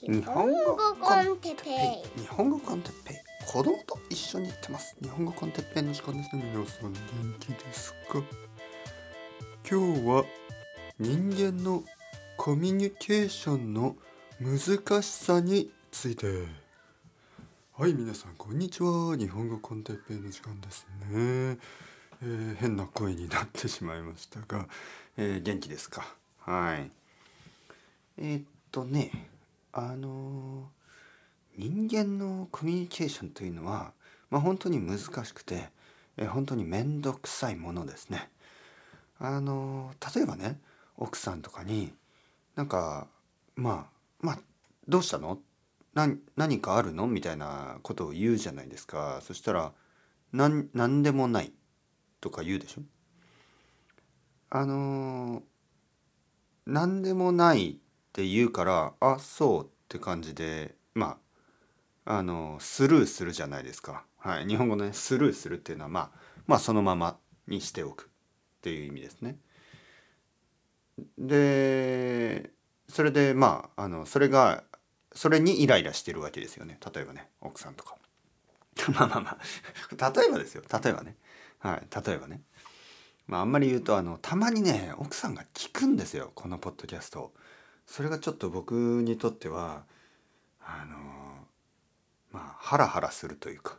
日本語コンテッペイ。日本語コンテッペイ。子供と一緒に行ってます。日本語コンテッペイの時間ですね皆さん元気ですか今日は人間のコミュニケーションの難しさについて。はい皆さんこんにちは。日本語コンテッペイの時間ですね、えー、変な声になってしまいましたが、えー、元気ですか？はい。えー、っとねあの人間のコミュニケーションというのは、まあ、本当に難しくて、え本当に面倒くさいものですね。あの例えばね奥さんとかになんかまあまあどうしたの？何かあるの？みたいなことを言うじゃないですか。そしたら何何でもないとか言うでしょ？あの何でもないって言うからあそうって感じでまああのスルーするじゃないですか、はい、日本語ねスルーするっていうのはまあまあそのままにしておくっていう意味ですね。でそれでまああのそれがそれにイライラしてるわけですよね。例えばね奥さんとか。まあまあまあ。例えばですよ。例えばね。はい。例えばね。まああんまり言うとあのたまにね奥さんが聞くんですよ。このポッドキャストそれがちょっと僕にとってはあのまあハラハラするというか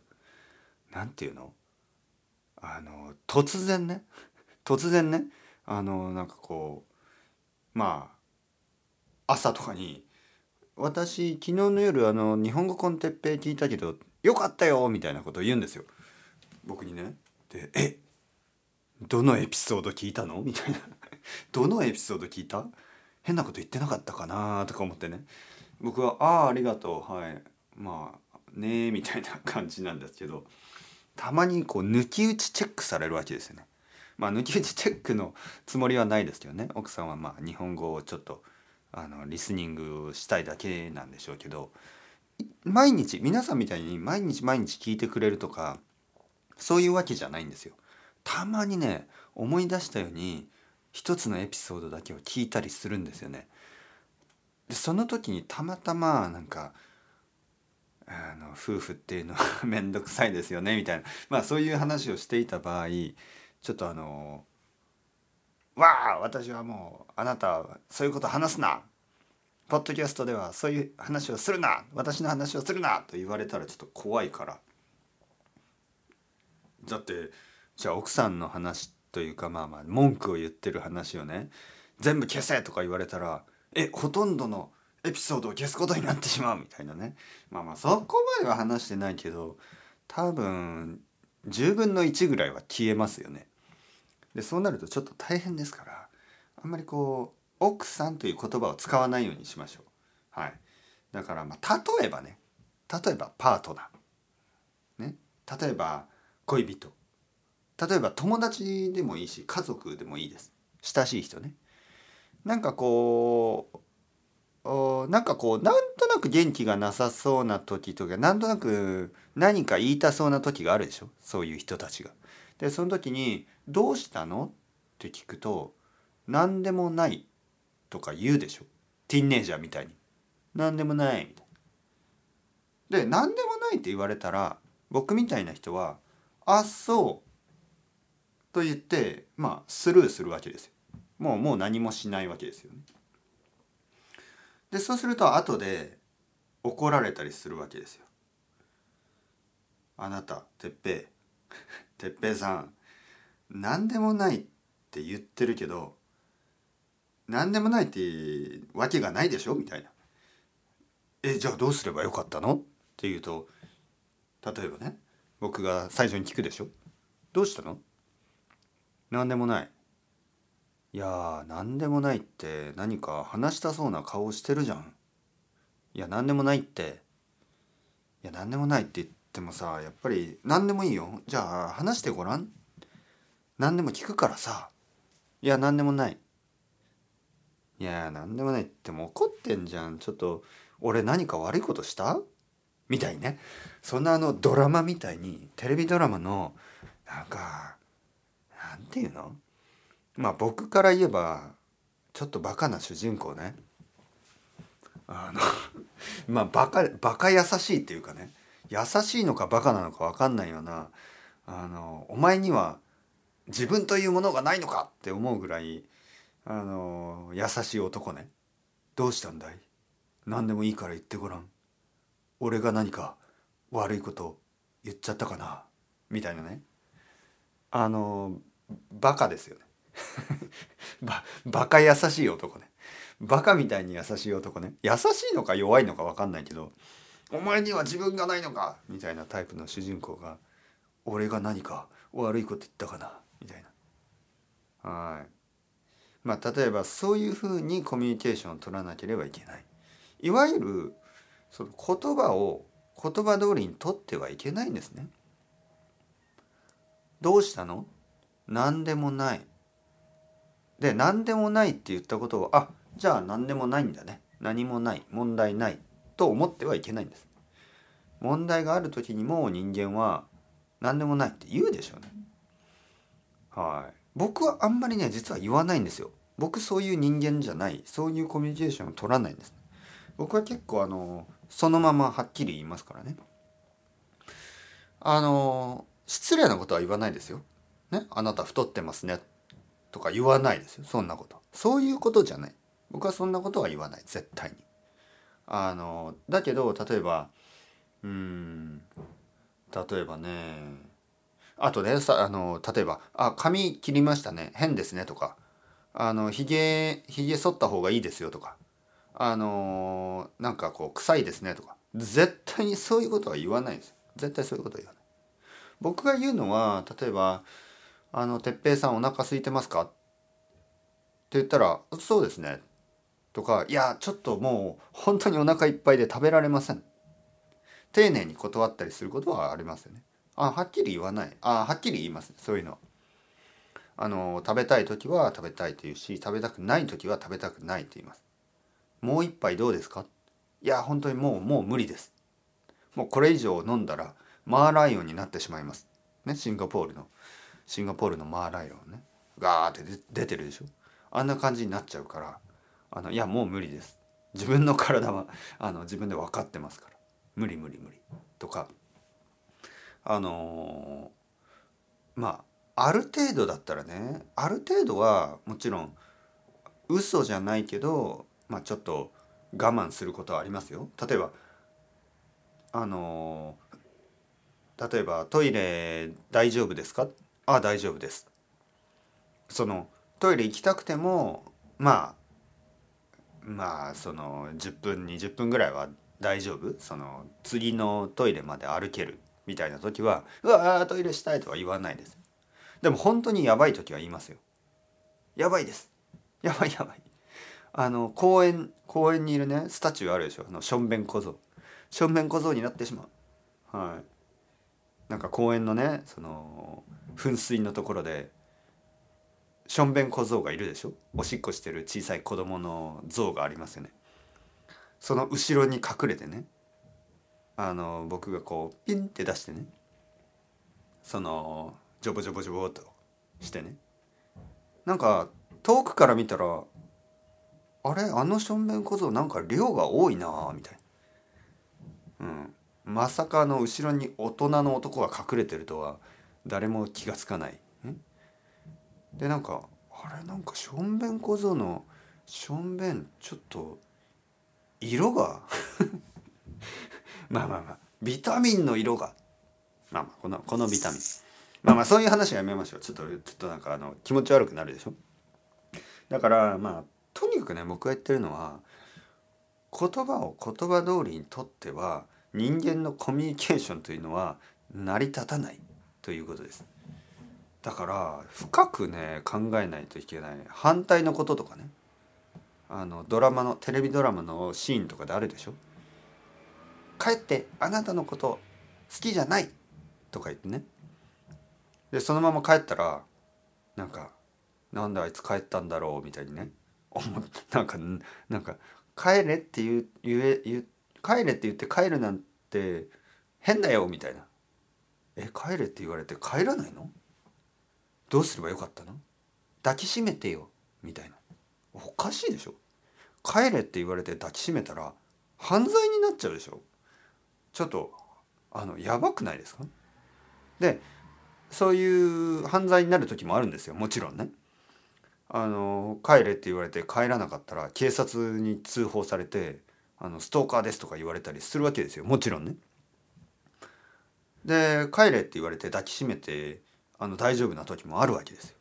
何て言うの？あの突然ね？突然ね？あのなんかこうまあ朝とかに「私昨日の夜あの日本語コンテッペイ聞いたけどよかったよ」みたいなことを言うんですよ僕にね。で「え？どのエピソード聞いたの?」みたいな「どのエピソード聞いた?」変なこと言ってなかったかなとか思ってね。僕は「ああありがとう。はい。まあね」みたいな感じなんですけど。たまにこう抜き打ちチェックされるわけですよね。まあ抜き打ちチェックのつもりはないですけどね。奥さんはまあ日本語をちょっとあのリスニングしたいだけなんでしょうけど。毎日皆さんみたいに毎日毎日聞いてくれるとかそういうわけじゃないんですよ。たまにね思い出したように一つのエピソードだけを聞いたりするんですよね。でその時にたまたまなんかあの夫婦っていうのは 面倒くさいですよねみたいな。まあそういう話をしていた場合ちょっとあの「わあ私はもうあなたそういうこと話すな」ポッドキャストではそういう話をするな。私の話をするな。と言われたらちょっと怖いから。だってじゃあ奥さんの話ってというかまあまあ文句を言ってる話をね全部消せとか言われたらえほとんどのエピソードを消すことになってしまうみたいなね。まあまあそこまでは話してないけど多分10分の1ぐらいは消えますよね。でそうなるとちょっと大変ですからあんまりこう奥さんという言葉を使わないようにしましょう。はい、だからまあ例えばね。例えばパートナー、ね、例えば恋人。例えば友達でもいいし家族でもいいです親しい人ねなんかこうなんかこうなんとなく元気がなさそうな時とかなんとなく何か言いたそうな時があるでしょ？そういう人たちが。でその時に「どうしたの?」って聞くと「何でもない」とか言うでしょ？ティンネージャーみたいに。何でもないみたいな。で何でもないって言われたら僕みたいな人は「あそうと言ってまあスルーするわけですよ。もうもう何もしないわけですよね。でそうすると後で怒られたりするわけですよ。あなたてっぺいてっぺいさん何でもないって言ってるけど何でもないってわけがないでしょ？みたいな。えじゃあどうすればよかったの？って言うと例えばね僕が最初に聞くでしょ？どうしたの？何でもない。いやー何でもないって何か話したそうな顔してるじゃん。いや何でもないって。いや何でもないって言ってもさやっぱり何でもいいよ。じゃあ話してごらん。何でも聞くからさ。いや何でもない。いや何でもないってもう怒ってんじゃん。ちょっと俺何か悪いことした？みたいね。そんなあのドラマみたいにテレビドラマのなんかなんていうの？まあ僕から言えばちょっとバカな主人公ね。あの まあバカバカ優しいっていうかね。優しいのかバカなのか分かんないようなあのお前には自分というものがないのかって思うぐらいあの優しい男ね。どうしたんだい？何でもいいから言ってごらん。俺が何か悪いこと言っちゃったかな？みたいなね。あのバカですよね。ババカ優しい男ね。バカみたいに優しい男ね。優しいのか弱いのか分かんないけどお前には自分がないのかみたいなタイプの主人公が俺が何か悪いこと言ったかな？みたいな。はい。まあ例えばそういうふうにコミュニケーションを取らなければいけない。いわゆるその言葉を言葉通りに取ってはいけないんですね。どうしたの？何でもない。で何でもないって言ったことをあじゃあ何でもないんだね。何もない。問題ない。と思ってはいけないんです。問題がある時にも人間は何でもないって言うでしょうね。はい。僕はあんまりね実は言わないんですよ。僕そういう人間じゃない。そういうコミュニケーションを取らないんです。僕は結構あのそのままはっきり言いますからね。あの失礼なことは言わないですよ。ねあなた太ってますねとか言わないですよ。そんなこと。そういうことじゃない。僕はそんなことは言わない。絶対に。あのだけど例えばうん例えばねあとねさあの例えば「あ髪切りましたね。変ですね」とか「あのひげひげ剃った方がいいですよ」とか「あのなんかこう臭いですね」とか。絶対にそういうことは言わないです。絶対そういうことは言わない。僕が言うのは例えば「あの哲平さんお腹空いてますか?」って言ったら「そうですね」とか「いやちょっともう本当にお腹いっぱいで食べられません」丁寧に断ったりすることはありますよね。あはっきり言わないあはっきり言います、ねそういうの。あの食べたい時は食べたいと言うし食べたくない時は食べたくないと言います。もう一杯どうですか？いや本当にもうもう無理です。もうこれ以上飲んだらマーライオンになってしまいます。ねシンガポールのシンガポールのマーライオンね。ガーって出てるでしょ？あんな感じになっちゃうからあのいやもう無理です。自分の体は あの自分で分かってますから。無理無理無理。とか。あのー、まあある程度だったらねある程度はもちろん嘘じゃないけど、まあ、ちょっと我慢することはありますよ。例えばあのー、例えばトイレ大丈夫ですか？あ大丈夫です。そのトイレ行きたくてもまあまあその10分20分ぐらいは大丈夫？その次のトイレまで歩ける？みたいな時は「うわトイレしたい」とは言わないです。でも本当にやばい時は言いますよ。やばいです。やばいやばい。あの公園公園にいるねスタチューあるでしょ？あのしょんべん小僧。しょんべん小僧になってしまう。はい。なんか公園のねその噴水のところでしょんべん小僧がいるでしょ？おしっこしてる小さい子供の像がありますよね。その後ろに隠れてねあの僕がこうピンって出してねそのジョボジョボジョボとしてね。なんか遠くから見たらあれ？あのしょんべん小僧なんか量が多いなみたいな。うん。まさかの後ろに大人の男が隠れてるとは誰も気が付かない。でなんかあれなんかしょんべん小僧のしょんべんちょっと色が まあまあまあビタミンの色が。まあまあこのこのビタミン。まあまあそういう話はやめましょう。ちょっとちょっとなんかあの気持ち悪くなるでしょ。だからまあとにかくね僕が言ってるのは言葉を言葉通りにとっては人間のコミュニケーションというのは成り立たないということです。だから深くね考えないといけない。反対のこととかね。あのドラマのテレビドラマのシーンとかであるでしょ。帰ってあなたのこと好きじゃない。とか言ってね。でそのまま帰ったらなんかなんであいつ帰ったんだろう。みたいにね。思なんかなんか帰れって言う言え言帰れって言って帰るなんて変だよみたいな。え帰れって言われて帰らないの？どうすればよかったの？抱きしめてよみたいな。おかしいでしょ？帰れって言われて抱きしめたら犯罪になっちゃうでしょ？ちょっとあのやばくないですか？でそういう犯罪になる時もあるんですよ。もちろんね。あの帰れって言われて帰らなかったら警察に通報されてあのストーカーですとか言われたりするわけですよもちろんね。で帰れって言われて抱きしめてあの大丈夫な時もあるわけですよ。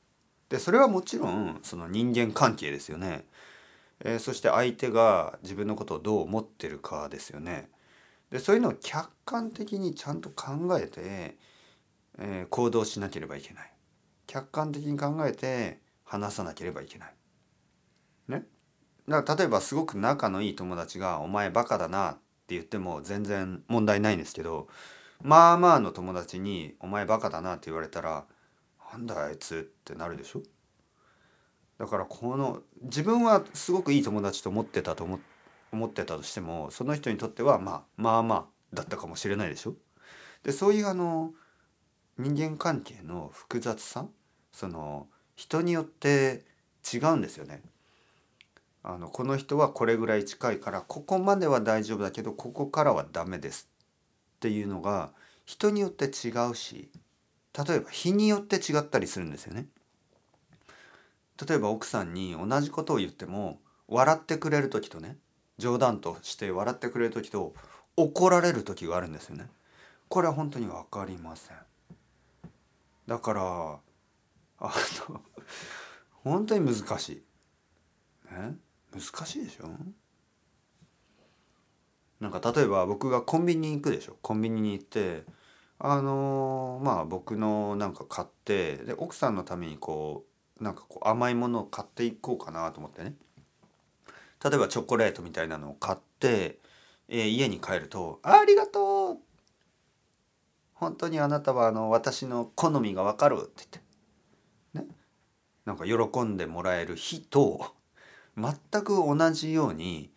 でそれはもちろんその人間関係ですよね。えー、そして相手が自分のことをどう思ってるかですよね。でそういうのを客観的にちゃんと考えて、えー、行動しなければいけない。客観的に考えて話さなければいけない。だから例えばすごく仲のいい友達が「お前バカだな」って言っても全然問題ないんですけどまあまあの友達に「お前バカだな」って言われたら「なんだあいつ」ってなるでしょ？だからこの自分はすごくいい友達と思ってたと思思ってたとしてもその人にとってはまあまあまあだったかもしれないでしょ？でそういうあの人間関係の複雑さその人によって違うんですよね。あのこの人はこれぐらい近いからここまでは大丈夫だけどここからはダメですっていうのが人によって違うし例えば日によって違ったりするんですよね。例えば奥さんに同じことを言っても笑ってくれる時とね冗談として笑ってくれる時と怒られる時があるんですよね。これは本当に分かりません。だからあの本当に難しい。ね難しいでしょ？なんか例えば僕がコンビニに行くでしょ？コンビニに行ってあのー、まあ僕のなんか買ってで奥さんのためにこうなんかこう甘いものを買っていこうかなと思ってね。例えばチョコレートみたいなのを買って、えー、家に帰ると「ありがとう!」本当にあなたはあの私の好みがわかるって言って。ね？なんか喜んでもらえる日と全く同じように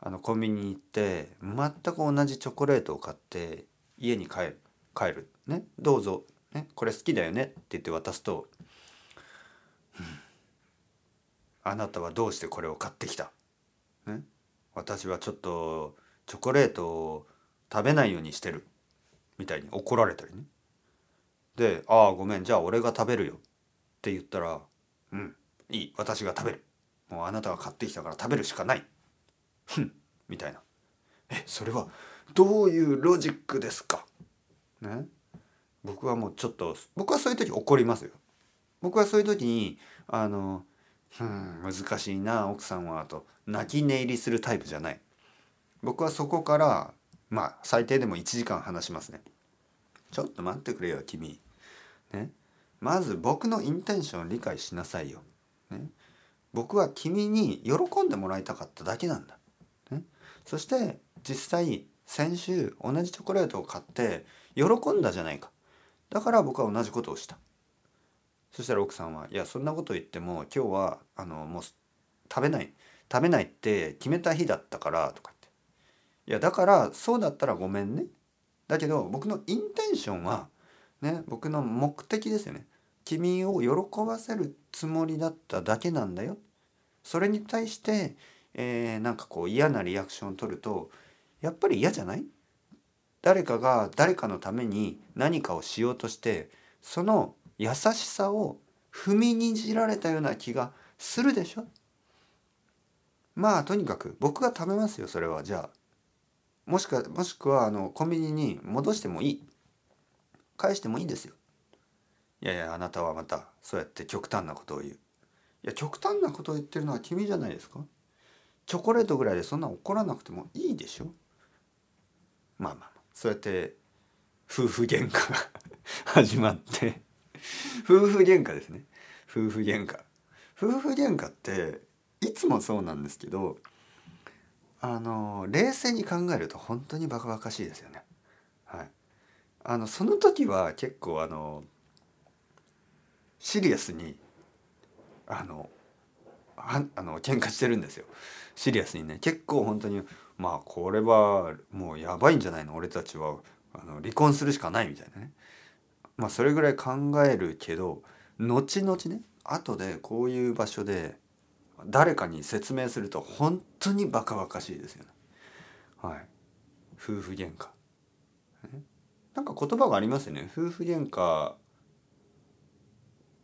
あのコンビニに行って全く同じチョコレートを買って家に帰る帰る。ねどうぞ、ね、これ好きだよね。って言って渡すと、あなたはどうしてこれを買ってきた、ね、私はちょっとチョコレートを食べないようにしてる。みたいに怒られたりね。で「ああごめん。じゃあ俺が食べるよ」って言ったら「うんいい。私が食べる」もうあなたが買ってきたから食べるしかない。ふんみたいな。えそれはどういうロジックですか？ね？僕はもうちょっと僕はそういう時怒りますよ。僕はそういう時にあの「うん難しいな奥さんは」と泣き寝入りするタイプじゃない。僕はそこからまあ最低でも1時間話しますね。ちょっと待ってくれよ君。ね？まず僕のインテンションを理解しなさいよ。ね？僕は君に喜んでもらいたかっただけなんだ。ね、そして実際先週同じチョコレートを買って喜んだじゃないか。だから僕は同じことをした。そしたら奥さんは「いやそんなこと言っても今日はあのもう食べない食べないって決めた日だったから」とか言って「いやだからそうだったらごめんね」だけど僕のインテンションはね僕の目的ですよね君を喜ばせるつもりだっただけなんだよ。それに対して、えー、なんかこう嫌なリアクションを取るとやっぱり嫌じゃない？誰かが誰かのために何かをしようとしてその優しさを踏みにじられたような気がするでしょ？まあとにかく僕が食べますよそれは。じゃあもしかもしくはあのコンビニに戻してもいい。返してもいいですよ。いやいやあなたはまたそうやって極端なことを言う。いや極端なことを言ってるのは君じゃないですか。チョコレートぐらいでそんな怒らなくてもいいでしょ。まあまあそうやって夫婦喧嘩が 始まって。夫婦喧嘩ですね。夫婦喧嘩。夫婦喧嘩っていつもそうなんですけどあの冷静に考えると本当にバカバカしいですよね。はい。あのその時は結構あのシリアスにあのああの喧嘩してるんですよシリアスにね結構本当にまあこれはもうやばいんじゃないの？俺たちはあの離婚するしかないみたいなねまあそれぐらい考えるけど後々ね後でこういう場所で誰かに説明すると本当にバカバカしいですよね。はい。夫婦喧嘩。なんか言葉がありますよね。夫婦喧嘩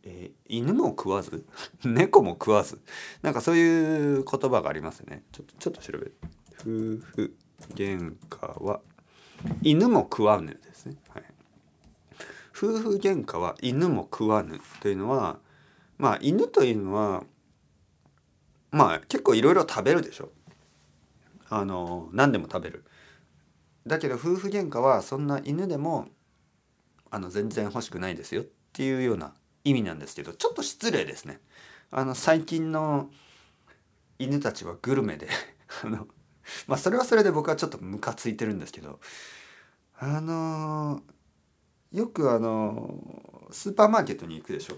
えー、犬も食わず？猫も食わず？なんかそういう言葉がありますね。ちょっとちょっと調べる夫婦喧嘩は犬も食わぬですね、はい、夫婦喧嘩は犬も食わぬというのはまあ犬というのはまあ結構いろいろ食べるでしょ。あの何でも食べる。だけど夫婦喧嘩はそんな犬でもあの全然欲しくないですよっていうような意味なんですけどちょっと失礼ですね。あの最近の犬たちはグルメで あのまあそれはそれで僕はちょっとムカついてるんですけどあのよくあのスーパーマーケットに行くでしょ。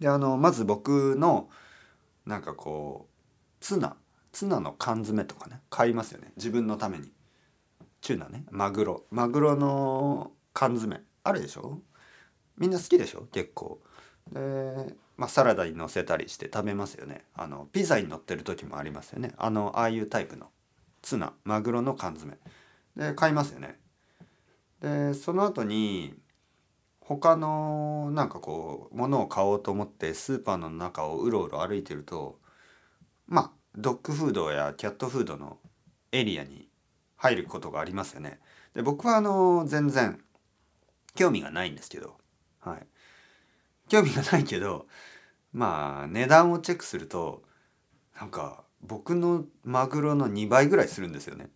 であのまず僕のなんかこうツナツナの缶詰とかね買いますよね。自分のために。 tuna ね。マグロ。マグロの缶詰。あるでしょ。みんな好きでしょ？結構。で、まあ、サラダにのせたりして食べますよね。あのピザに乗ってる時もありますよね。あのああいうタイプの。ツナマグロの缶詰。で買いますよね。でその後に他のなんかこう物を買おうと思ってスーパーの中をうろうろ歩いてるとまあドッグフードやキャットフードのエリアに入ることがありますよね。で僕はあの全然興味がないんですけどはい。興味がないけど、まあ、値段をチェックすると、なんか、僕のマグロの2倍ぐらいするんですよね。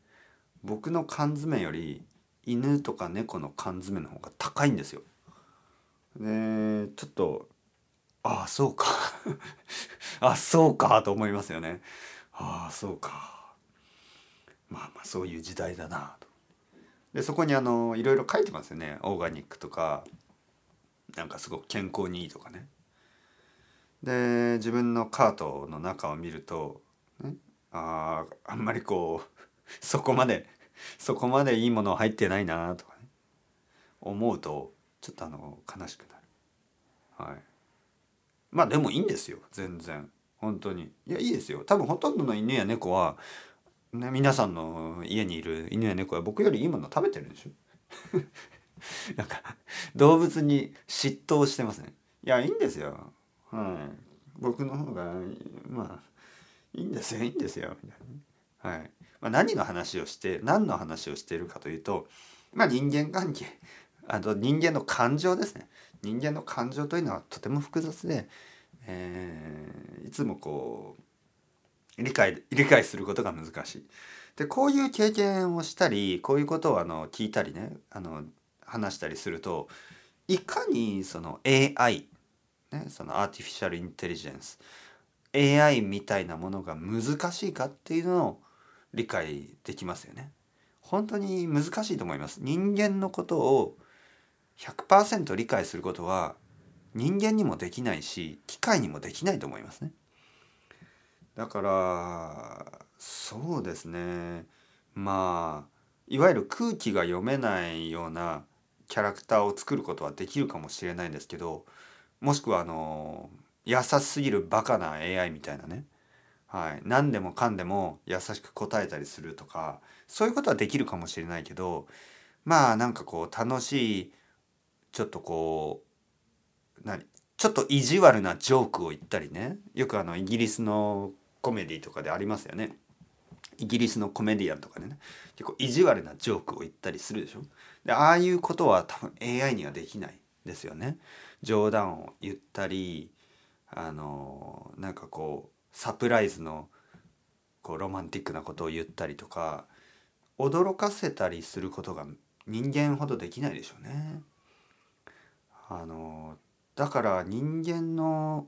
僕の缶詰より、犬とか猫の缶詰の方が高いんですよ。で、ちょっと、あ あ、そうか。あそうかと思いますよね。ああ、そうか。まあまあ、そういう時代だなと。で、そこにあの、いろいろ書いてますよね。オーガニックとか、なんかすごく健康にいいとかね。で自分のカートの中を見ると、ね、ああんまりこうそこまでそこまでいいもの入ってないなとかね。思うとちょっとあの悲しくなる。はい。まあでもいいんですよ。全然。本当に。いやいいですよ。多分ほとんどの犬や猫は、ね、皆さんの家にいる犬や猫は僕よりいいもの食べてるんでしょ？なんか動物に嫉妬してますねいやいいんですよ。はい。僕の方がまあいいんですよ。いいんですよ。みたいな、はい。まあ、何の話をして何の話をしているかというとまあ人間関係。あと人間の感情ですね。人間の感情というのはとても複雑で、えー、いつもこう理解理解することが難しい。でこういう経験をしたりこういうことをあの聞いたりねあの話したりするといかにその AI、ね、そのアーティフィシャルインテリジェンス AI みたいなものが難しいかっていうのを理解できますよね。本当に難しいと思います。人間のことを100%理解することは人間にもできないし機械にもできないと思いますね。だからそうですねまあいわゆる空気が読めないようなキャラクターを作ることはできるかもしれないんですけどもしくはあの優しすぎるバカな AI みたいなね、はい、何でもかんでも優しく答えたりするとかそういうことはできるかもしれないけどまあなんかこう楽しいちょっとこう何ちょっと意地悪なジョークを言ったりね。よくあのイギリスのコメディとかでありますよね。イギリスのコメディアンとかでね。結構意地悪なジョークを言ったりするでしょ。でああいうことは多分 AI にはできないですよね冗談を言ったりあのなんかこうサプライズのこうロマンティックなことを言ったりとか驚かせたりすることが人間ほどできないでしょうね。あのだから人間の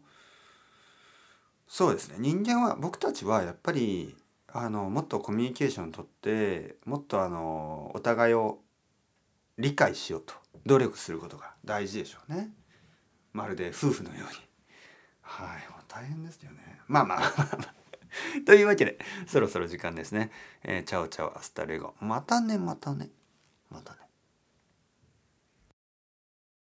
そうですね人間は僕たちはやっぱりあのもっとコミュニケーションをとってもっとあのお互いを理解しようと。努力することが大事でしょうね。まるで夫婦のように。はい。大変ですよね。まあまあ。というわけでそろそろ時間ですね、えー、 ciao ciao hasta luego。またねまたね。またね。